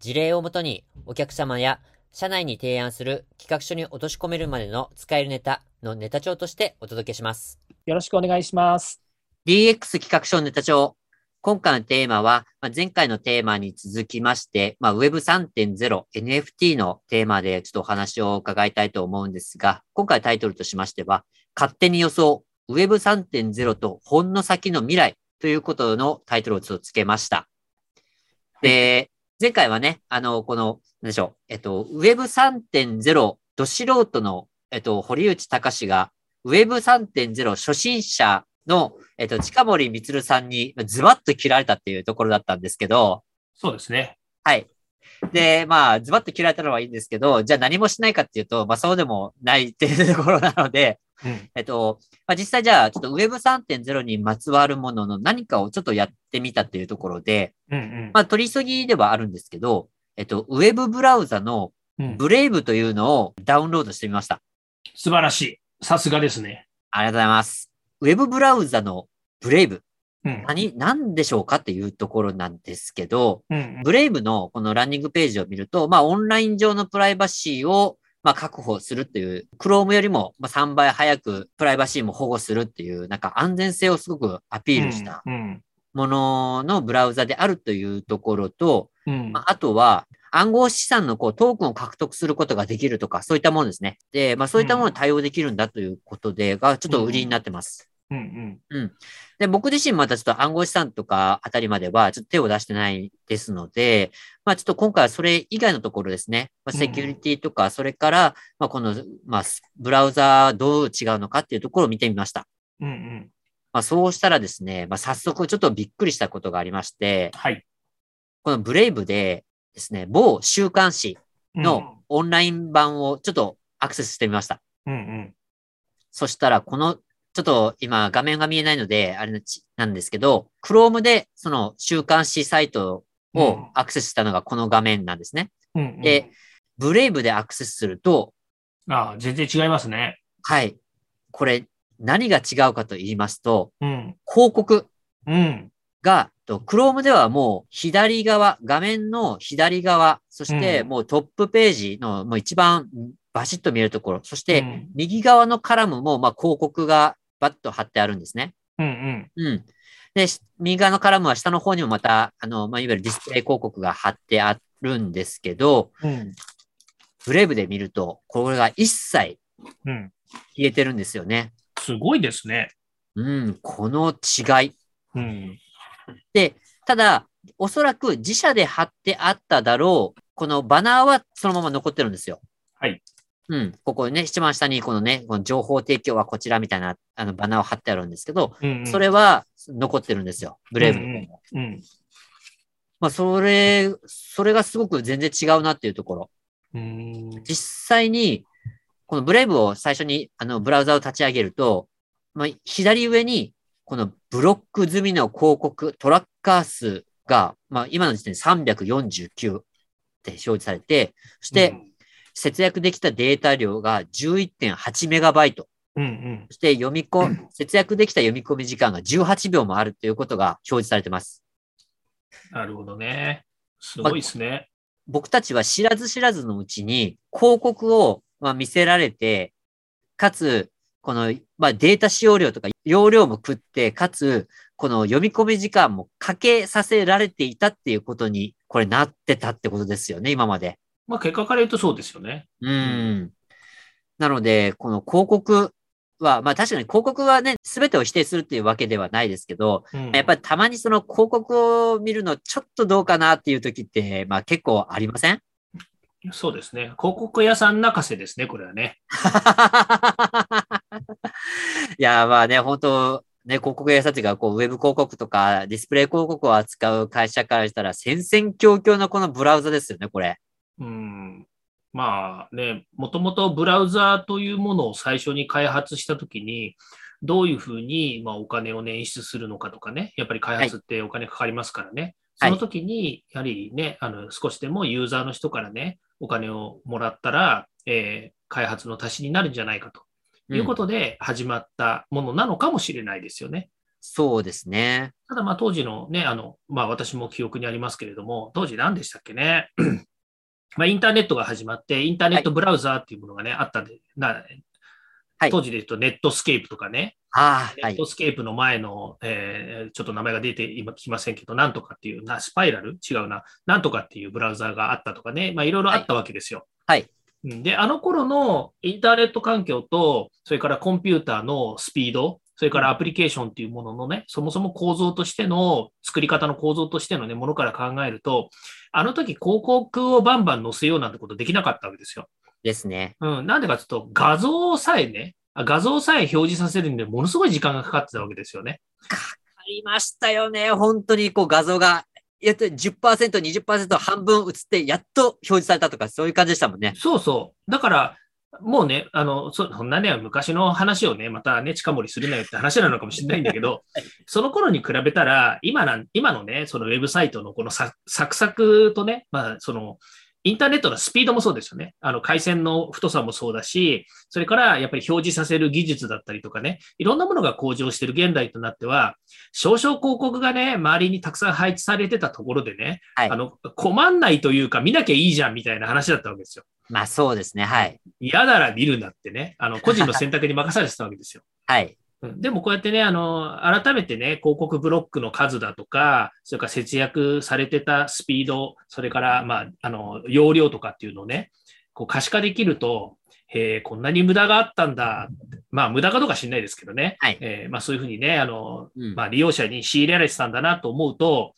事例をもとにお客様や社内に提案する企画書に落とし込めるまでの使えるネタのネタ帳としてお届けします。よろしくお願いします DX 企画書ネタ帳。今回のテーマは、まあ、前回のテーマに続きまして、まあ、Web3.0、NFT のテーマでちょっとお話を伺いたいと思うんですが、今回タイトルとしましては、勝手に予想、Web3.0 とほんの先の未来ということのタイトルをちょっとつけました。で、前回はね、あの、この、なんでしょう、えっと、Web3.0、ど素人の、えっと、堀内隆が Web3.0 初心者の、えっと、近森光さんにズバッと切られたっていうところだったんですけど、そうですねはい。で、まあ、ズバッと切られたのはいいんですけど、じゃあ何もしないかっていうと、まあそうでもないっていうところなので、うん。えっと、まあ実際じゃあ、ちょっと Web3.0 にまつわるものの何かをちょっとやってみたっていうところで、うんうん。まあ取り急ぎではあるんですけど、えっと、ウェブブラウザのうん。ブレイブというのをダウンロードしてみました。素晴らしい。さすがですね。ありがとうございます。ウェブブラウザのブレイブ。うん。何、何でしょうかっていうところなんですけど、うん。ブレイブのこのランニングページを見ると、まあ、オンライン上のプライバシーを、まあ、確保するっていう、Chrome よりもまあ3倍早くプライバシーも保護するっていう、なんか安全性をすごくアピールしたうんもののブラウザであるというところと、うんまあ、あとは、暗号資産のこうトークンを獲得することができるとか、そういったものですね。で、まあ、そういったものに対応できるんだということで、がちょっと売りになってます。うんうん。で、僕自身またちょっと暗号資産とかあたりまではちょっと手を出してないですので、まあちょっと今回はそれ以外のところですね。まあ、うんセキュリティとか、それから、まあこの、まあブラウザどう違うのかっていうところを見てみました。うんうん。まあそうしたらですね、まあ早速ちょっとびっくりしたことがありまして、はい。このブレイブでですね、某週刊誌のオンライン版をちょっとアクセスしてみました。うんうん。そしたら、この、ちょっと今画面が見えないので、あれなちなんですけど、Chrome でその週刊誌サイトをアクセスしたのがこの画面なんですね。うんうん。で、ブレイブでアクセスすると、ああ全然違いますね。はい。これ、何が違うかと言いますと、うん。広告うん。Chrome ではもう左側、画面の左側、そしてうん。もうトップページのもう一番バシッと見えるところ、そしてうん。右側のカラムもまあ広告がバッと貼ってあるんですね。うんうんうん。で、し右側のカラムは下の方にもまた、あの、まあ、いわゆるディスプレイ広告が貼ってあるんですけど、うんブレイブで見ると、これが一切うん消えてるんですよね。すごいですねうん、この違い。うんで、ただ、おそらく自社で貼ってあっただろう、このバナーはそのまま残ってるんですよ。はい。うん、ここね、一番下にこのね、この情報提供はこちらみたいな、あの、バナーを貼ってあるんですけど、うんうんそれは残ってるんですよ。ブレイブの方も。うんまあ、それ、それがすごく全然違うなっていうところ。うん実際に、このブレイブを最初に、あの、ブラウザを立ち上げると、まあ、左上に、このブロック済みの広告、トラッカー数が、まあ、今の時点で349って表示されて、そして、節約できたデータ量が11.8メガバイト。うんうんそして読み込み、節約できた読み込み時間が18秒もあるということが表示されてます。なるほどねすごいですね僕たちは知らず知らずのうちに広告をまあ見せられて、かつ、この、まあ、データ使用量とか容量も食って、かつ、この読み込み時間もかけさせられていたっていうことに、これなってたってことですよね、今まで。まあ結果から言うとそうですよねうん。なので、この広告は、まあ確かに広告はね、すべてを否定するっていうわけではないですけど、うんやっぱりたまにその広告を見るのちょっとどうかなっていう時って、まあ結構ありません？そうですね。広告屋さん泣かせですね、これはね。いや、まあね、本当ね、広告屋さんというか、こう、ウェブ広告とか、ディスプレイ広告を扱う会社からしたら、戦々恐々なこのブラウザですよね、これ。うん。まあね、もともとブラウザーというものを最初に開発したときに、どういうふうに、まあ、お金を捻出するのかとかね、やっぱり開発ってお金かかりますからね。はいその時に、やはりね、あの、少しでもユーザーの人からね、お金をもらったら、えー開発の足しになるんじゃないかということで始まったものなのかもしれないですよね。そうですね。ただまあ当時のね、あの、まあ私も記憶にありますけれども、当時何でしたっけね。まあインターネットが始まって、インターネットブラウザーっていうものがね、あったんで、なはい。当時で言うとネットスケープとかね、ああ、はい。ネット。スケープの前の、えーちょっと名前が出て今聞きませんけど、なんとかっていう、なスパイラル？違うな、なんとかっていうブラウザーがあったとかね、まあいろいろあったわけですよ。はい。うん。で、あの頃のインターネット環境と、それからコンピューターのスピード、それからアプリケーションっていうもののね、そもそも構造としての、作り方の構造としてのね、ものから考えると、あの時広告をバンバン載せようなんてことできなかったわけですよ。ですね。うん。なんでかというと、画像さえね、あ画像さえ表示させるんで、ものすごい時間がかかってたわけですよね。ありましたよね。本当にこう画像が、やっと10%、20%半分映って、やっと表示されたとか、そういう感じでしたもんね。そうそう。だから、もうね、あの、そそんなね、昔の話をね、またね、近盛りするなよって話なのかもしれないんだけど、その頃に比べたら、今なん、今のね、そのウェブサイトのこのササクサクとね、まあ、その、インターネットのスピードもそうですよね。あの、回線の太さもそうだし、それからやっぱり表示させる技術だったりとかね、いろんなものが向上している現代となっては、少々広告がね、周りにたくさん配置されてたところでね、はいあの、困んないというか見なきゃいいじゃんみたいな話だったわけですよ。まあそうですね。はい。嫌なら見るなってね、あの、個人の選択に任されてたわけですよ。はい。うんでもこうやってね、あの、改めてね、広告ブロックの数だとか、それから節約されてたスピード、それから、まあ、あの、容量とかっていうのをね、こう可視化できると、へえ、こんなに無駄があったんだ。まあ、無駄かどうか知んないですけどね。はいえーまあ、そういうふうにね、あの、うんまあ、利用者に仕入れられてたんだなと思うと、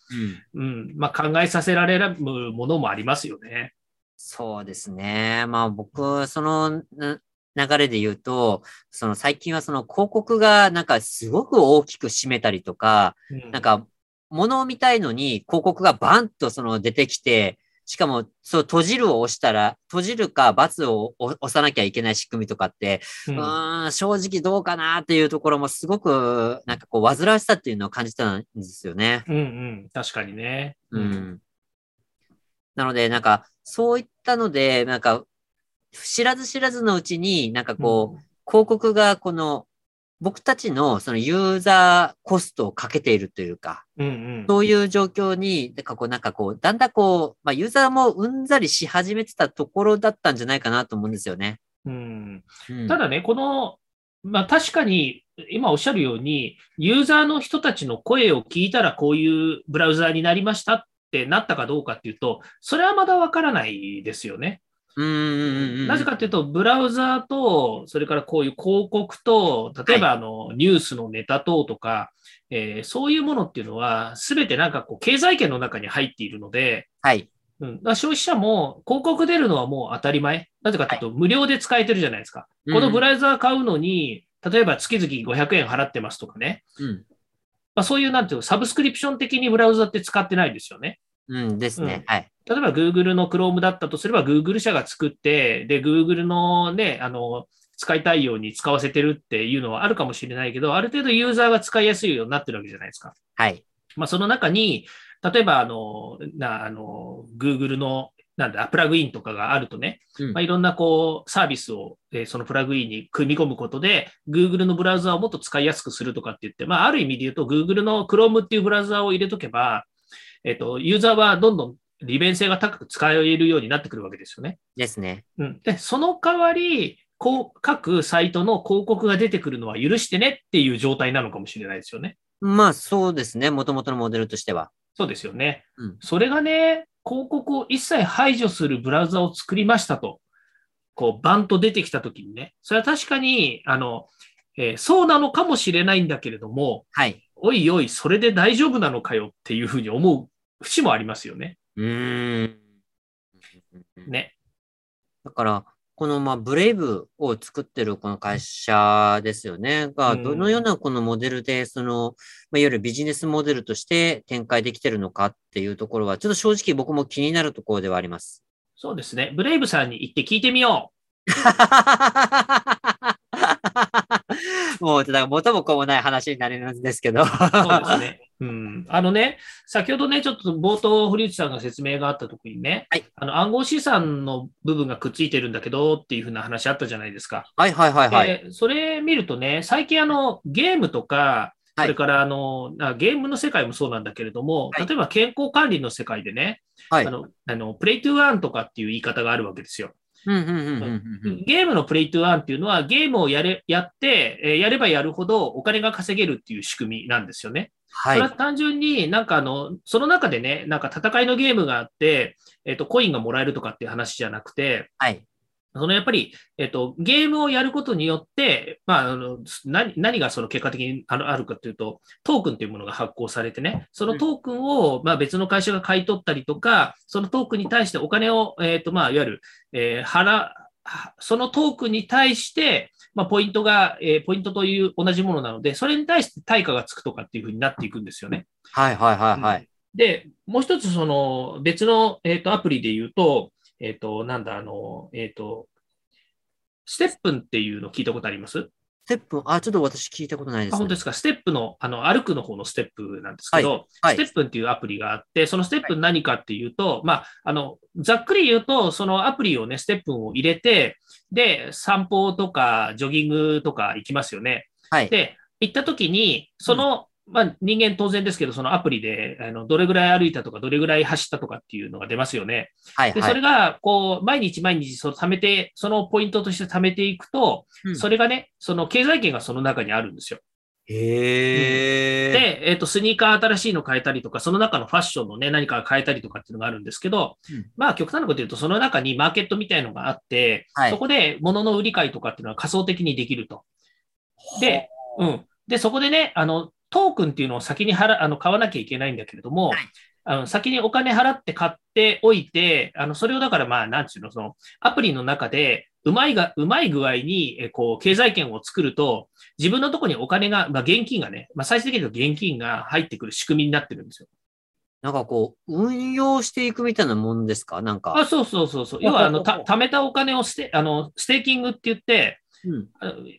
うん。うん、まあ、考えさせられるものもありますよね。そうですね。まあ僕、そのな流れで言うと、その最近はその広告がなんかすごく大きく占めたりとか、うんなんか物を見たいのに広告がバンとその出てきて、しかもそう閉じるを押したら、閉じるか×を押押さなきゃいけない仕組みとかって、ううんーん、正直どうかなっていうところもすごくなんかこう煩わしさっていうのを感じたんですよね。うんうん、確かにね。うん。なので、なんか、そういったので、なんか、知らず知らずのうちに、なんかこう、広告がこの、僕たちのそのユーザーコストをかけているというか、うんうん。そういう状況に、なんかこう、なんかこう、だんだんこう、まあ、ユーザーもうんざりし始めてたところだったんじゃないかなと思うんですよね。うんうん、ただね、この、まあ確かに、今おっしゃるように、ユーザーの人たちの声を聞いたらこういうブラウザーになりましたってなったかどうかっていうと、それはまだわからないですよね。なぜかっていうと、ブラウザーと、それからこういう広告と、例えばあのニュースのネタ等とか、えーそういうものっていうのは、すべてなんかこう経済圏の中に入っているので、はい。うん、だ消費者も広告出るのはもう当たり前。なぜかというと、無料で使えてるじゃないですか。このブラウザー買うのに、例えば月々500円払ってますとかね。うん。まあ、そういうなんていうの、サブスクリプション的にブラウザって使ってないですよね。うんですね。はい。例えば Google の Chrome だったとすれば Google 社が作って、で、Google のね、あの、使いたいように使わせてるっていうのはあるかもしれないけど、ある程度ユーザーが使いやすいようになってるわけじゃないですか。はい。まあ、その中に、例えば、あの、な、あの、Google の、なんだ、プラグインとかがあるとね、うんまあ、いろんなこう、サービスを、えーそのプラグインに組み込むことで、Google のブラウザをもっと使いやすくするとかって言って、まあ、ある意味で言うと、Google の Chrome っていうブラウザを入れとけば、えっ、と、ユーザーはどんどん利便性が高く使えるようになってくるわけですよね。ですね。うん。で、その代わり、こう、各サイトの広告が出てくるのは許してねっていう状態なのかもしれないですよね。まあそうですね。もともとのモデルとしては。そうですよね。うんそれがね、広告を一切排除するブラウザを作りましたと、こう、バンと出てきたときにね、それは確かに、あの、えーそうなのかもしれないんだけれども、はい。おいおい、それで大丈夫なのかよっていうふうに思う節もありますよね。うーん。ね。だから、この、まあ、ブレイブを作ってるこの会社ですよね。が、うんどのようなこのモデルで、その、まあ、いわゆるビジネスモデルとして展開できてるのかっていうところは、ちょっと正直僕も気になるところではあります。そうですね。ブレイブさんに行って聞いてみよ もう、だから元も子もない話になるんですけど。う。そうですね。うん。あのね、先ほどね、ちょっと冒頭、堀内さんが説明があったときにね、はいあの暗号資産の部分がくっついてるんだけどっていうふうな話あったじゃないですか。はいはいはいはい。でそれ見るとね、最近あの、ゲームとか、はいそれからあの、あゲームの世界もそうなんだけれども、はい例えば健康管理の世界でね、はい。あの、あのプレイトゥーアンとかっていう言い方があるわけですよ。うんうんうんうんうんゲームのプレイトゥーアンっていうのは、ゲームをやれやって、えーやればやるほどお金が稼げるっていう仕組みなんですよね。はいそれは。単純になんかあの、その中でね、なんか戦いのゲームがあって、えっ、と、コインがもらえるとかっていう話じゃなくて、はい。そのやっぱり、えっと、ゲームをやることによって、まあ、あの何何がその結果的にあるあるかというと、トークンというものが発行されてね、そのトークンを、まあ、別の会社が買い取ったりとか、そのトークンに対してお金を、えっと、まあ、いわゆる、えー払、はそのトークンに対して、まあ、ポイントが、えーポイントという同じものなので、それに対して対価がつくとかっていうふうになっていくんですよね。はいはいはいはい。で、もう一つ、その別の、えっとアプリで言うと、えっ、と、なんだ、あの、えっ、と、ステップンっていうの聞いたことあります？ステップ、あ、ちょっと私聞いたことないです、ね。あ本当ですか？ステップの、あの、歩くの方のステップなんですけど、はいステップンっていうアプリがあって、そのステップン何かっていうと、まあ、あの、ざっくり言うと、そのアプリをね、ステップンを入れて、で、散歩とか、ジョギングとか行きますよね。はい。で、行った時に、その、まあ、人間当然ですけど、そのアプリで、あの、どれぐらい歩いたとか、どれぐらい走ったとかっていうのが出ますよね。で、はいはい。それが、こう、毎日毎日、その貯めて、そのポイントとして貯めていくと、うんそれがね、その経済圏がその中にあるんですよ。へー。で、えっ、と、スニーカー新しいの変えたりとか、その中のファッションのね、何か変えたりとかっていうのがあるんですけど、うんまあ、極端なこと言うと、その中にマーケットみたいのがあって、はいそこで物の売り買いとかっていうのは仮想的にできると。で、うん。で、そこでね、あの、トークンっていうのを先に払あの買わなきゃいけないんだけれども、はいあの先にお金払って買っておいて、あのそれをだから、まあ、なんちゅうの、そのアプリの中で、うまいが、うまい具合に、えこう、経済圏を作ると、自分のところにお金が、まあ、現金がね、まあ、最終的には現金が入ってくる仕組みになってるんですよ。なんかこう、運用していくみたいなもんですか？なんか。あ、そうそうそうそう。要は、あの、た、貯めたお金をステ、あの、ステーキングって言って、うん。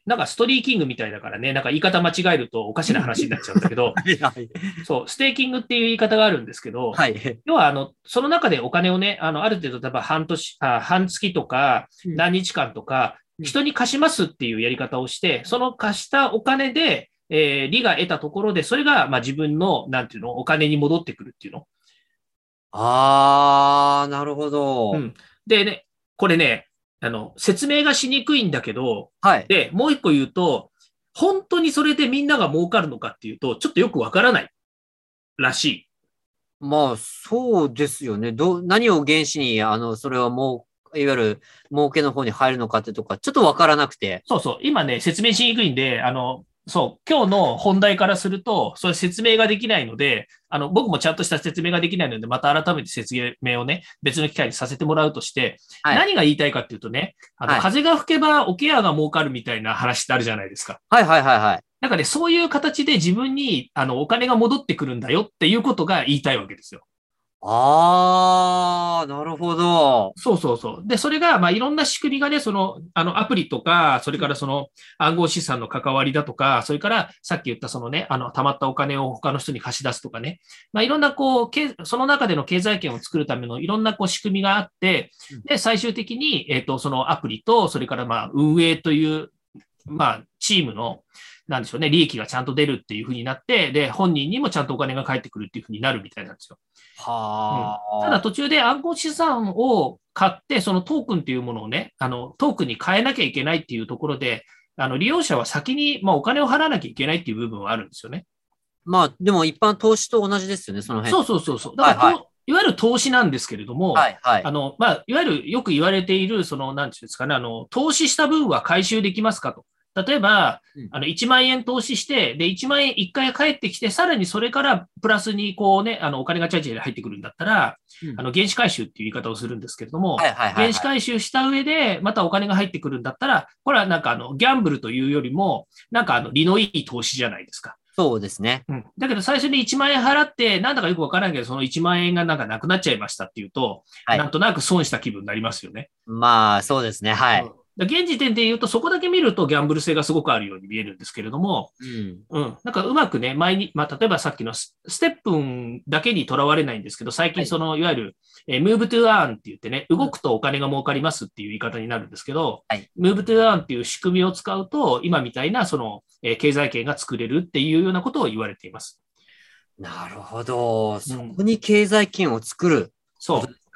なんかストリーキングみたいだからね、なんか言い方間違えるとおかしな話になっちゃうんだけど、はいはい。そう、ステーキングっていう言い方があるんですけど、はい。要は、あの、その中でお金をね、あの、ある程度、例えば半年、あ半月とか、うん何日間とか、うん人に貸しますっていうやり方をして、その貸したお金で、えー利が得たところで、それが、まあ自分の、なんていうの、お金に戻ってくるっていうの。あー、なるほど。うんでね、これね、あの、説明がしにくいんだけど、はい。で、もう一個言うと、本当にそれでみんなが儲かるのかっていうと、ちょっとよくわからないらしい。まあ、そうですよね。どう、何を原資に、あの、それはもう、いわゆる、儲けの方に入るのかってとか、ちょっとわからなくて。そうそう。今ね、説明しにくいんで、あの、そう、今日の本題からすると、それ説明ができないので、あの、僕もちゃんとした説明ができないので、また改めて説明をね、別の機会にさせてもらうとして、はい何が言いたいかっていうとね、あの、はい風が吹けば桶屋が儲かるみたいな話ってあるじゃないですか。はいはいはいはい。なんかね、そういう形で自分に、あの、お金が戻ってくるんだよっていうことが言いたいわけですよ。あー、なるほど。そうそうそう。で、それが、まあ、いろんな仕組みがね、その、あの、アプリとか、それからその、暗号資産の関わりだとか、それから、さっき言ったそのね、あの、溜まったお金を他の人に貸し出すとかね。まあ、いろんな、こう、けその中での経済圏を作るためのいろんな、こう、仕組みがあってうん、で、最終的に、えっ、と、そのアプリと、それから、まあ、運営という、まあ、チームの、なんでしょうね、利益がちゃんと出るっていうふうになって、で、本人にもちゃんとお金が返ってくるっていうふうになるみたいなんですよ。はあ。ただ途中で暗号資産を買って、そのトークンっていうものをね、あの、トークンに変えなきゃいけないっていうところで、あの、利用者は先に、まあ、お金を払わなきゃいけないっていう部分はあるんですよね。まあ、でも一般投資と同じですよね、その辺。そうそうそうそう。だから、はいはいといわゆる投資なんですけれども、はいはいあ。の、まあ、いわゆるよく言われている、その、なんていうんですかね、あの、投資した分は回収できますかと。例えばうん、あの、1万円投資して、で、1万円1回返ってきて、さらにそれからプラスにこうね、あの、お金がチャージで入ってくるんだったら、うんあの、原資回収っていう言い方をするんですけれども、はいはいはい、はい。原資回収した上で、またお金が入ってくるんだったら、これはなんかあの、ギャンブルというよりも、なんかあの、利のいい投資じゃないですか。そうですね。うん。だけど最初に1万円払って、なんだかよくわからないけど、その1万円がなんかなくなっちゃいましたっていうと、はいなんとなく損した気分になりますよね。まあ、そうですね。はい。うん現時点で言うと、そこだけ見るとギャンブル性がすごくあるように見えるんですけれども、うん。うん。なんかうまくね、前に、まあ、例えばさっきのスステップンだけにとらわれないんですけど、最はい近その、いわゆる、えー、move to earn って言ってね、動くとお金が儲かりますっていう言い方になるんですけど、はい、move to earn っていう仕組みを使うと、今みたいな、その、えー経済圏が作れるっていうようなことを言われています。なるほど。そこに経済圏を作るそうこと。ですか。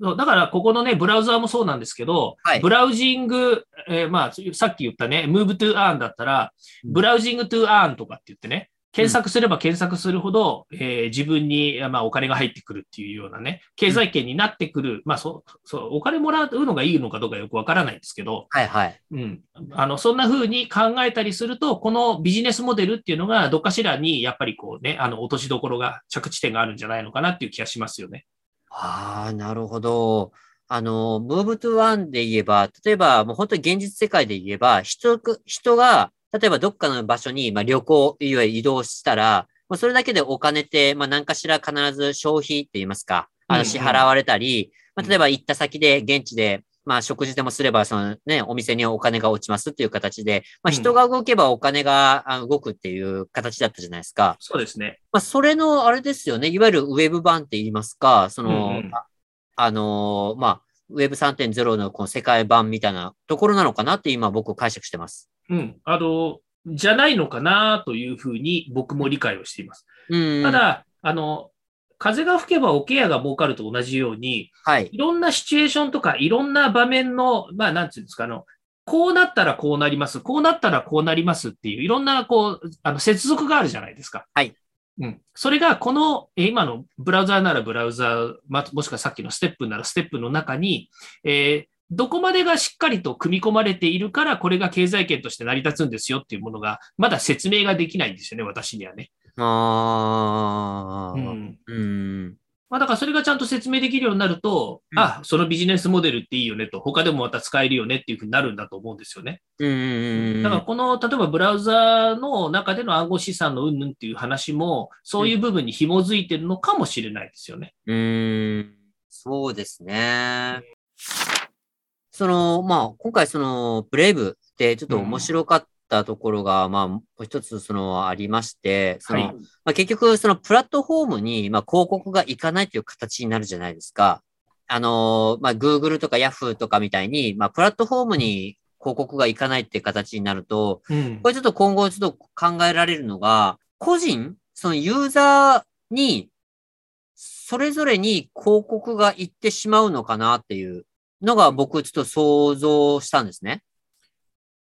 そうだから、ここのね、ブラウザーもそうなんですけど、はいブラウジング、えーまあ、さっき言ったね、move to earn だったら、うんブラウジング to earn とかって言ってね、検索すれば検索するほど、えー自分に、まあ、お金が入ってくるっていうようなね、経済圏になってくる、まあそう、そう、お金もらうのがいいのかどうかよくわからないんですけど、はいはい。うん。あの、そんな風に考えたりすると、このビジネスモデルっていうのが、どっかしらに、やっぱりこうね、あの、落としどころが、着地点があるんじゃないのかなっていう気がしますよね。ああ、なるほど。あの、Move to One で言えば、例えば、もう本当に現実世界で言えば、人く、人が、例えばどっかの場所に、まあ、旅行、いわゆる移動したら、まあ、それだけでお金って、まあ、何かしら必ず消費って言いますか、あの、うんうん支払われたり、まあ、うん例えば行った先で、現地で、まあ、食事でもすれば、そのね、お店にお金が落ちますっていう形で、まあ、うん人が動けばお金があ動くっていう形だったじゃないですか。そうですね。まあ、それの、あれですよね。いわゆるウェブ版って言いますか、その、うんうんああのーまあ、ウェブ3.0のこの世界版みたいなところなのかなって今僕解釈してます。うん。あの、じゃないのかなというふうに僕も理解をしています。うん。た、だ、あの、風が吹けばおケアが儲かると同じように、はい。いろんなシチュエーションとか、いろんな場面の、まあ、なんていうんですか、あの、こうなったらこうなります、こうなったらこうなりますっていう、いろんな、こう、あの、接続があるじゃないですか。はい。うん。それが、この、えー今のブラウザーならブラウザー、ま、もしくはさっきのステップならステップの中に、えーどこまでがしっかりと組み込まれているから、これが経済圏として成り立つんですよっていうものが、まだ説明ができないんですよね、私にはね。ああ、うん。うん。まあ、だからそれがちゃんと説明できるようになると、うんあ、そのビジネスモデルっていいよねと、他でもまた使えるよねっていうふうになるんだと思うんですよね。うんうんうん。だからこの、例えばブラウザーの中での暗号資産の云々っていう話も、そういう部分に紐づいてるのかもしれないですよね。うーん。そうですね。その、まあ、今回その、ブレイブってちょっと面白かったところが、まあ、もう一つその、ありまして、その、はいまあ、結局、そのプラットフォームに、まあ、広告がいかないという形になるじゃないですか。あの、まあ、Google とか Yahoo とかみたいに、まあ、プラットフォームに広告がいかないっていう形になると、うんこれちょっと今後ちょっと考えられるのが、個人、そのユーザーに、それぞれに広告が行ってしまうのかなっていうのが僕ちょっと想像したんですね。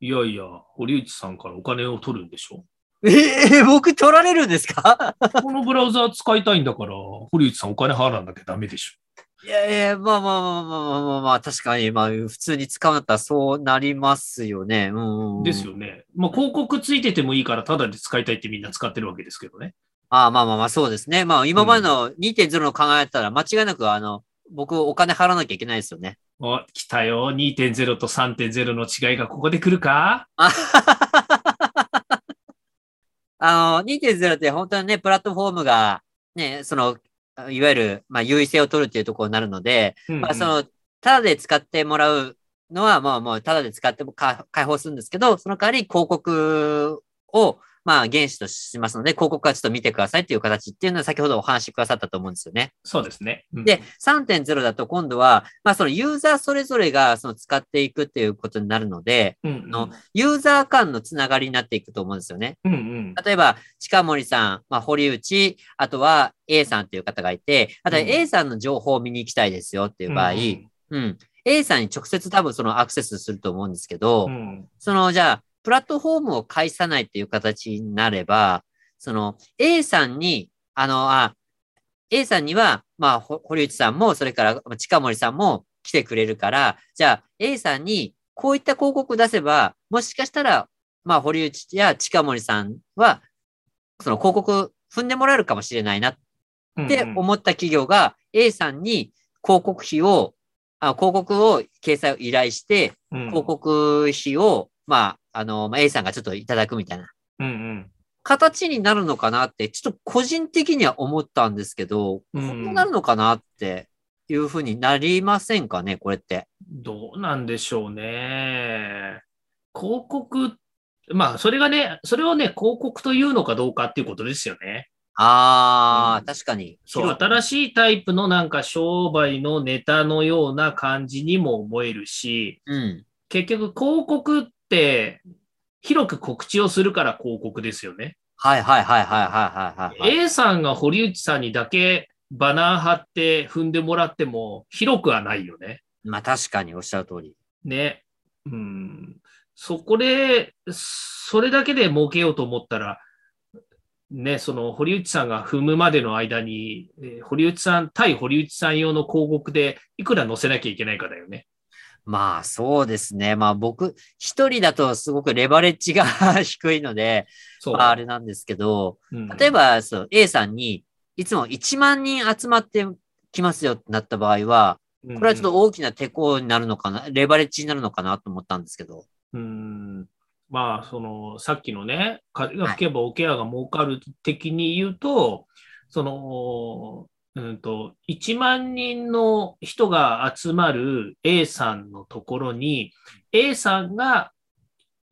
いやいや、堀内さんからお金を取るんでしょ？ええ僕取られるんですか？このブラウザー使いたいんだから、堀内さんお金払わなきゃダメでしょ。いやいや、まあまあまあまあまあまあまあ、確かに、まあ普通に使うんだったらそうなりますよね。うんうん。ですよね。まあ、広告ついててもいいから、ただで使いたいってみんな使ってるわけですけどね。ああまあまあまあ、そうですね。まあ今までの2.0の考えたら間違いなく、あの、僕お金払わなきゃいけないですよね。お、来たよ。2.0と3.0の違いがここで来るか？ああの、2.0って本当にね、プラットフォームが、ね、その、いわゆる、まあ、優位性を取るっていうところになるので、うんうんまあ、その、ただで使ってもらうのは、まあ、もう、ただで使ってもか開放するんですけど、その代わり広告を、まあ、原資としますので、広告はちょっと見てくださいっていう形っていうのは先ほどお話しくださったと思うんですよね。そうですね。うん。で、3.0だと今度は、まあ、そのユーザーそれぞれがその使っていくっていうことになるので、うんうん。のユーザー間のつながりになっていくと思うんですよね。うんうん。例えば、近森さん、まあ、堀内、あとは A さんっていう方がいて、あとはうん。A さんの情報を見に行きたいですよっていう場合、うん、A さんに直接多分そのアクセスすると思うんですけど、うん。その、じゃあ、プラットフォームを介さないっていう形になれば、その A さんに、あの、あ、A さんには、まあ、ほ堀内さんも、それからまあ近森さんも来てくれるから、じゃあ A さんにこういった広告出せば、もしかしたらまあ、堀内や近森さんは、その広告踏んでもらえるかもしれないなって思った企業が A さんに広告費を、あ広告を掲載を依頼して、うん。広告費を、まあ、あの、まあ A さんがちょっといただくみたいなうんうん形になるのかなって、ちょっと個人的には思ったんですけど、うんこうなるのかなっていうふうになりませんかね、これって。どうなんでしょうね。広告、まあ、それがね、それをね、広告というのかどうかっていうことですよね。ああ、うん確かに。そう、新しいタイプのなんか商売のネタのような感じにも思えるし、うん。結局広告って広く告知をするから広告ですよね。はいはいはいはいはいはいはい、はい。A さんが堀内さんにだけバナー貼って踏んでもらっても広くはないよね。まあ確かにおっしゃる通り。ね。うん。そこで、それだけで儲けようと思ったら、ね、その堀内さんが踏むまでの間に、えー堀内さん、対堀内さん用の広告でいくら載せなきゃいけないかだよね。まあそうですね。まあ僕、一人だとすごくレバレッジが 低いので。まああれなんですけど、うん例えばそう A さんにいつも1万人集まってきますよってなった場合は、これはちょっと大きな手こになるのかな、レバレッジになるのかなと思ったんですけど。うんまあ、その、さっきのね、風が吹けばオケアが儲かる的に言うと、その、うんと、1万人の人が集まる A さんのところに、A さんが、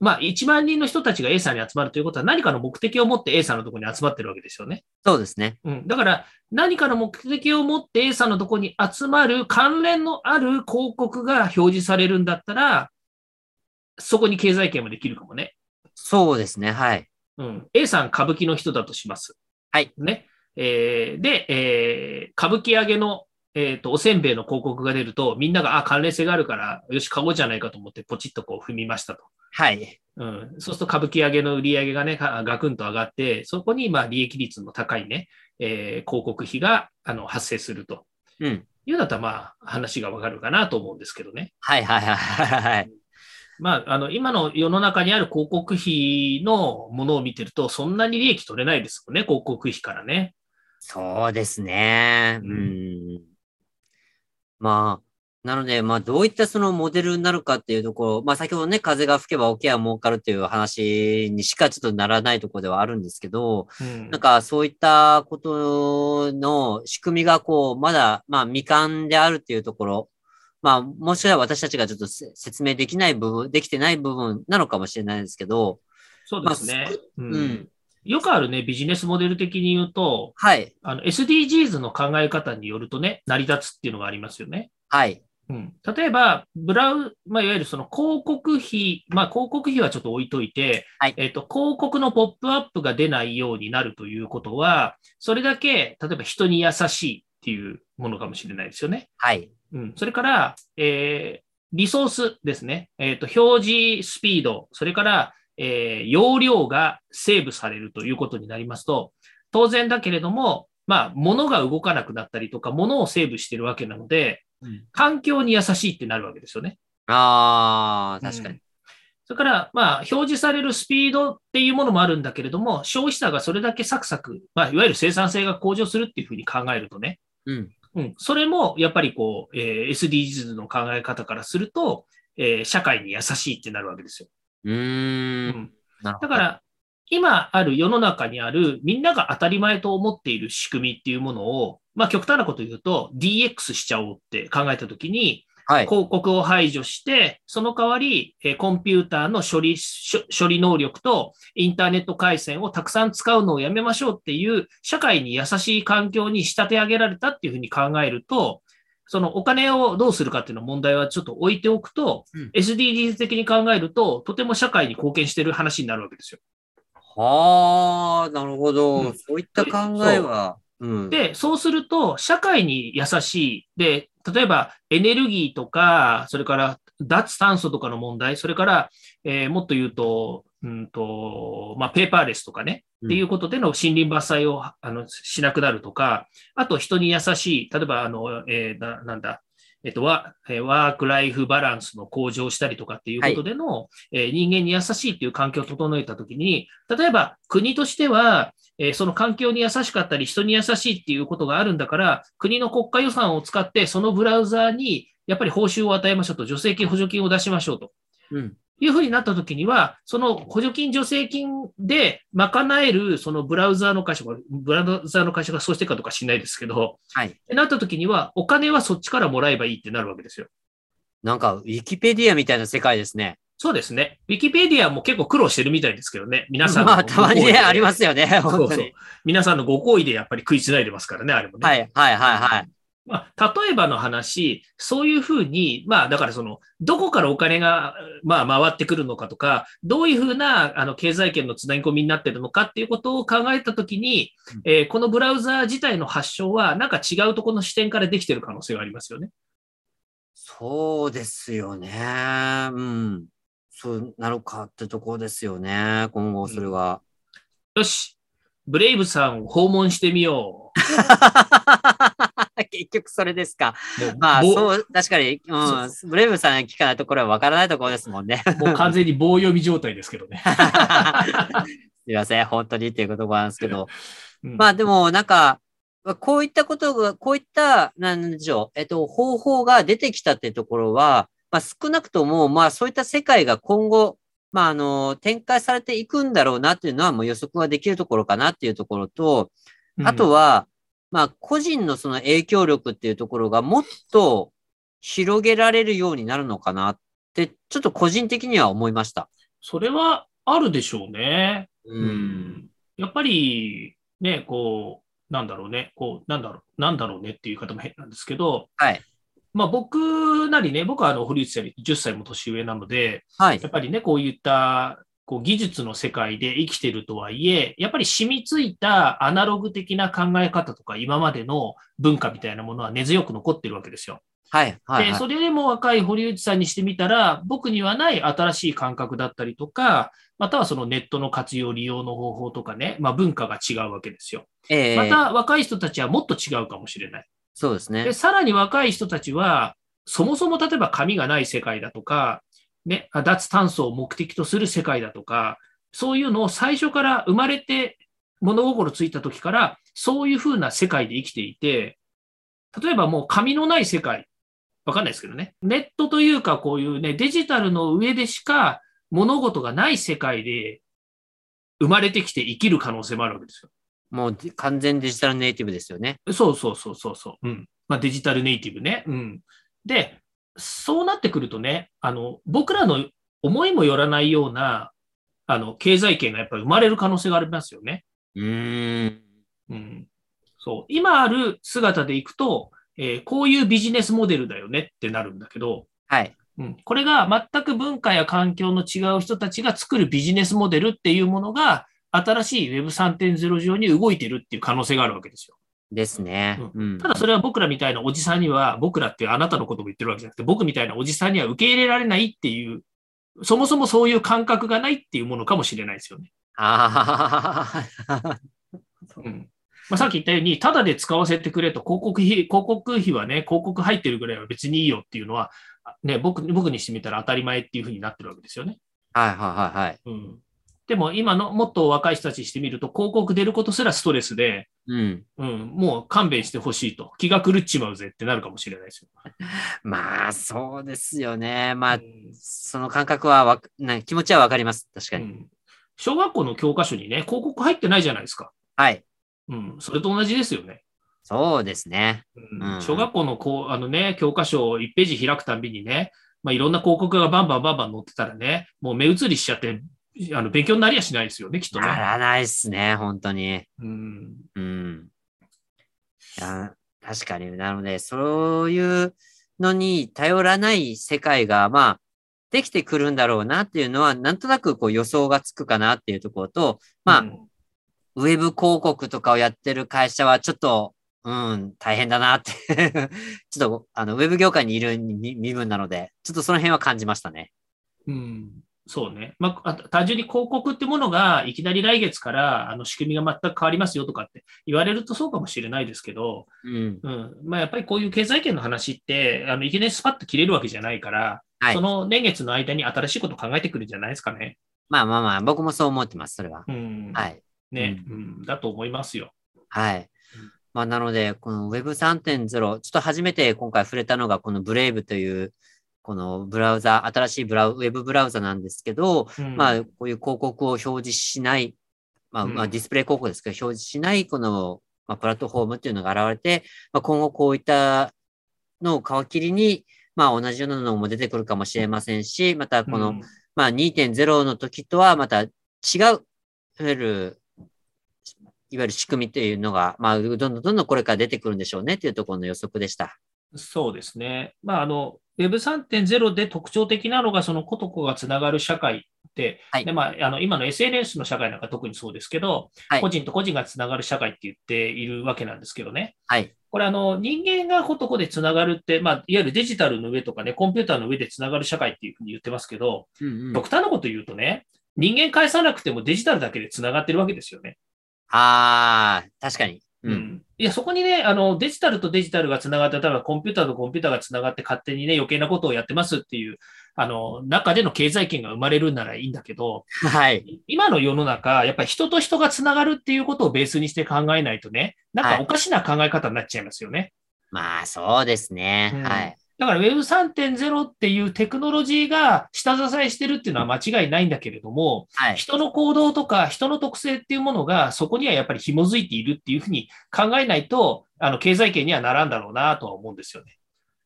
まあ、1万人の人たちが A さんに集まるということは何かの目的を持って A さんのところに集まってるわけですよね。そうですね。うん。だから、何かの目的を持って A さんのところに集まる関連のある広告が表示されるんだったら、そこに経済圏もできるかもね。そうですね。はい。うん。A さん歌舞伎の人だとします。はい。ね。えーで、えー歌舞伎揚げの、えっ、と、おせんべいの広告が出ると、みんなが、あ、関連性があるから、よし、買おうじゃないかと思って、ポチッとこう踏みましたと。はい。うん。そうすると歌舞伎揚げの売り上げがね、がガクンと上がって、そこに、まあ、利益率の高いね、えー広告費が、あの、発生すると。うん。いうだったら、まあ、話がわかるかなと思うんですけどね。はいはいはいはいはい。まあ、あの、今の世の中にある広告費のものを見てると、そんなに利益取れないですもんね、広告費からね。そうですね。うん。まあ、なので、まあ、どういったそのモデルになるかっていうところ、まあ、先ほどね、風が吹けば桶は儲かるっていう話にしかちょっとならないところではあるんですけど、うんなんかそういったことの仕組みがこう、まだ、まあ未完であるっていうところ、まあもしかしたら私たちがちょっとせ説明できない部分、できてない部分なのかもしれないですけど、そうですね、ううんん。よくあるね、ビジネスモデル的に言うと、はい、あの SDGs の考え方によるとね、成り立つっていうのがありますよね。はい、うん、例えば、ブラウ、まあ、いわゆるその広告費、まあ、広告費はちょっと置いといて、はい。えっ、と、広告のポップアップが出ないようになるということは、それだけ、例えば人に優しいっていうものかもしれないですよね。はい、うん、それから、えーリソースですね。えっ、と、表示スピード、それから、えー容量がセーブされるということになりますと、当然だけれども、まあ、物が動かなくなったりとか、物をセーブしてるわけなので、うん環境に優しいってなるわけですよね。ああ、確かに。うんそれから、まあ、表示されるスピードっていうものもあるんだけれども、消費者がそれだけサクサク、まあ、いわゆる生産性が向上するっていうふうに考えるとね、うん、うん、それもやっぱりこう、えー SDGs の考え方からすると、えー社会に優しいってなるわけですよ。うーん。だから、今ある世の中にあるみんなが当たり前と思っている仕組みっていうものを、まあ極端なこと言うと DX しちゃおうって考えたときに、はい、広告を排除して、その代わり、えーコンピューターの処理、処処理能力とインターネット回線をたくさん使うのをやめましょうっていう、社会に優しい環境に仕立て上げられたっていうふうに考えると、そのお金をどうするかっていうの問題はちょっと置いておくと、うん SDGs 的に考えると、とても社会に貢献してる話になるわけですよ。はあ、なるほど、うんそういった考えは、うん。で、そうすると、社会に優しい。で、例えばエネルギーとか、それから脱炭素とかの問題、それから、えーもっと言うと、うんと、まあ、ペーパーレスとかね、っていうことでの森林伐採をあのしなくなるとか、あと人に優しい、例えば、あの、えーななんだ、えっと、ワえーワークライフバランスの向上したりとかっていうことでの、えー人間に優しいっていう環境を整えたときに、例えば国としては、えーその環境に優しかったり、人に優しいっていうことがあるんだから、国の国家予算を使って、そのブラウザーにやっぱり報酬を与えましょうと、助成金、補助金を出しましょうと。うん。いうふうになったときには、その補助金、助成金で賄えるそのブラウザーの会社が、ブラウザーの会社がそうしてるかとか知らないですけど、はい。なったときには、お金はそっちからもらえばいいってなるわけですよ。なんか、ウィキペディアみたいな世界ですね。そうですね。ウィキペディアも結構苦労してるみたいですけどね。皆さんのまあ、たまにね、ありますよね。そうそう。。皆さんのご好意でやっぱり食いつないでますからね、あれもね。はい、はい、はい、はい。まあ、例えばの話、そういうふうに、まあ、だからその、どこからお金が、まあ、回ってくるのかとか、どういうふうな、あの、経済圏のつなぎ込みになってるのかっていうことを考えたときに、えーこのブラウザー自体の発祥は、なんか違うところの視点からできてる可能性がありますよね。そうですよね。うん。そうなるかってところですよね。今後それは。よし、ブレイブさんを訪問してみよ 結局それですか。まあ、棒そう、確かに、うん。ブレイブさんに聞かないところはわからないところですもんね。もう完全に棒読み状態ですけどね。すいません。本当にっていう言葉なんですけど。うんまあでも、なんか、こういったことが、こういった、なんでしょう、えっと、方法が出てきたっていうところは、まあ少なくとも、まあそういった世界が今後、まああの、展開されていくんだろうなっていうのはもう予測ができるところかなっていうところと、あとは、まあ個人のその影響力っていうところがもっと広げられるようになるのかなって、ちょっと個人的には思いました。それはあるでしょうね。う。うんやっぱり、ね、こう、なんだろうね、こう、なんだろう、なんだろうねっていう方も変なんですけど、はい。まあ僕なりね、僕はあの、堀内さんより10歳も年上なので、はいや。っぱりね、こういった、こう技術の世界で生きてるとはいえ、やっぱり染みついたアナログ的な考え方とか、今までの文化みたいなものは根強く残ってるわけですよ。はい。はい。で、はいそれでも若い堀内さんにしてみたら、僕にはない新しい感覚だったりとか、またはそのネットの活用、利用の方法とかね、まあ文化が違うわけですよ。ええまた若い人たちはもっと違うかもしれない。そうですねで、。さらに若い人たちは、そもそも例えば紙がない世界だとか、ね、あ脱炭素を目的とする世界だとか、そういうのを最初から生まれて物心ついた時から、そういうふうな世界で生きていて、例えばもう紙のない世界、わかんないですけどね。ネットというかこういうね、デジタルの上でしか物事がない世界で生まれてきて生きる可能性もあるわけですよ。もうで完全デジタルネイティブですよね。そうそうそうそうそう。うん。まあデジタルネイティブね。うん。で、そうなってくるとね、あの、僕らの思いもよらないような、あの、経済圏がやっぱり生まれる可能性がありますよね。うーん。うん。そう。今ある姿でいくと、えーこういうビジネスモデルだよねってなるんだけど、はい。うん、これが全く文化や環境の違う人たちが作るビジネスモデルっていうものが、新しい Web3.0 上に動いてるっていう可能性があるわけですよ。ですね。うん。ただそれは僕らみたいなおじさんには、僕らっていうあなたのことも言ってるわけじゃなくて、僕みたいなおじさんには受け入れられないっていう、そもそもそういう感覚がないっていうものかもしれないですよね。ああ。うんまあ、さっき言ったように、ただで使わせてくれと、広告費、広告費はね、広告入ってるぐらいは別にいいよっていうのは、ね、僕僕にしてみたら当たり前っていうふうになってるわけですよね。はいはいはいはい。うん、でも今のもっと若い人たちにしてみると、広告出ることすらストレスで、うん。うん、もう勘弁してほしいと、気が狂っちまうぜってなるかもしれないですよ。まあ、そうですよね。まあう、んその感覚はわかな気持ちはわかります。確かに。うん小学校の教科書にね、広告入ってないじゃないですか。はい。うん、それと同じですよね。そうですね。うんうん小学校のこうあの、ね、教科書を1ページ開くたびにね、まあ、いろんな広告がバンバンバンバン載ってたらね、もう目移りしちゃって、あの勉強になりやしないですよね、きっとね。ならないっすね。本当に。うんうん。いや確かに。なので、そういうのに頼らない世界が、まあ、できてくるんだろうなっていうのは、なんとなくこう予想がつくかなっていうところと、まあ、うんウェブ広告とかをやってる会社はちょっと、うん、大変だなって ちょっと、あの、ウェブ業界にいる身身分なので、ちょっとその辺は感じましたね。うんそうね。まあ、単純に広告ってものがいきなり来月からあの仕組みが全く変わりますよとかって言われるとそうかもしれないですけど、うん。うん。まあ、やっぱりこういう経済圏の話って、あのいきなりスパッと切れるわけじゃないから、はい、その年月の間に新しいことを考えてくるんじゃないですかね。まあまあまあ、僕もそう思ってます、それは。うん。はい。ね、うん、うん、だと思いますよ。はい。まあ、なので、この Web3.0、ちょっと初めて今回触れたのが、この Brave という、このブラウザ、新しいブラウウェブブラウザなんですけど、うん、まあ、こういう広告を表示しない、まあ、まあ、ディスプレイ広告ですけど、表示しない、この、まあ、プラットフォームっていうのが現れて、まあ、今後こういったのを皮切りに、まあ、同じようなのも出てくるかもしれませんし、またこの、うん、まあ、2.0の時とはまた違う、いわゆる、いわゆる仕組みというのが、まあ、どんどんどんどんこれから出てくるんでしょうねというところの予測でした。そうですね。まあ、あの、Web3.0 で特徴的なのが、そのことこがつながる社会って、はい、でまあ、あの今の SNS の社会なんか特にそうですけど、はい、個人と個人がつながる社会って言っているわけなんですけどね。はい、これあの、人間がことこでつながるって、まあ、いわゆるデジタルの上とかね、コンピューターの上でつながる社会っていうふうに言ってますけど、うんうん、極端なこと言うとね、人間返さなくてもデジタルだけでつながってるわけですよね。ああ、確かに。うん。いや、そこにね、あの、デジタルとデジタルがつながって、例えばコンピューターとコンピューターがつながって勝手にね、余計なことをやってますっていう、あの、中での経済圏が生まれるならいいんだけど、はい。今の世の中、やっぱり人と人がつながるっていうことをベースにして考えないとね、なんかおかしな考え方になっちゃいますよね。はい、まあ、そうですね。うん、はい。だから Web3.0 っていうテクノロジーが下支えしてるっていうのは間違いないんだけれども、はい、人の行動とか人の特性っていうものがそこにはやっぱり紐づいているっていうふうに考えないと、あの、経済圏にはならんだろうなとは思うんですよね。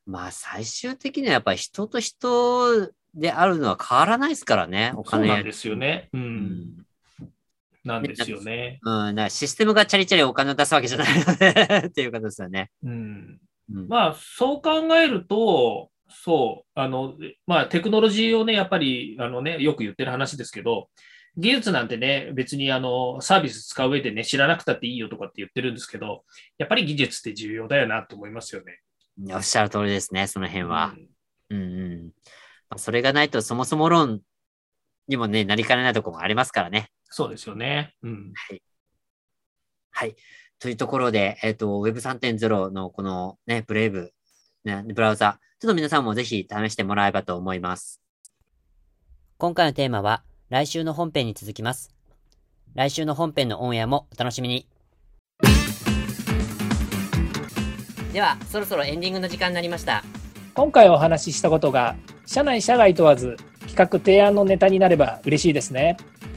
まあ、最終的にはやっぱり人と人であるのは変わらないですからね、お金。そうなんですよね。うん。うん、なんですよね。うん、だからシステムがチャリチャリお金を出すわけじゃないのでっていうことですよね。うん。まあ、そう考えると、そう、あの、まあ、テクノロジーをね、やっぱり、あのね、よく言ってる話ですけど、技術なんてね、別にあの、サービス使う上でね、知らなくたっていいよとかって言ってるんですけど、やっぱり技術って重要だよなと思いますよね。おっしゃる通りですね、その辺は。うん、うん、うん。まあ、それがないと、そもそも論にもね、なりかねないところもありますからね。そうですよね。うん。はい。はい。というところで、えっ、ー、と、Web3.0 のこのね、ブレイブ、ね、ブラウザ、ちょっと皆さんもぜひ試してもらえばと思います。今回のテーマは、来週の本編に続きます。来週の本編のオンエアもお楽しみに。では、そろそろエンディングの時間になりました。今回お話ししたことが、社内社外問わず、企画提案のネタになれば嬉しいですね。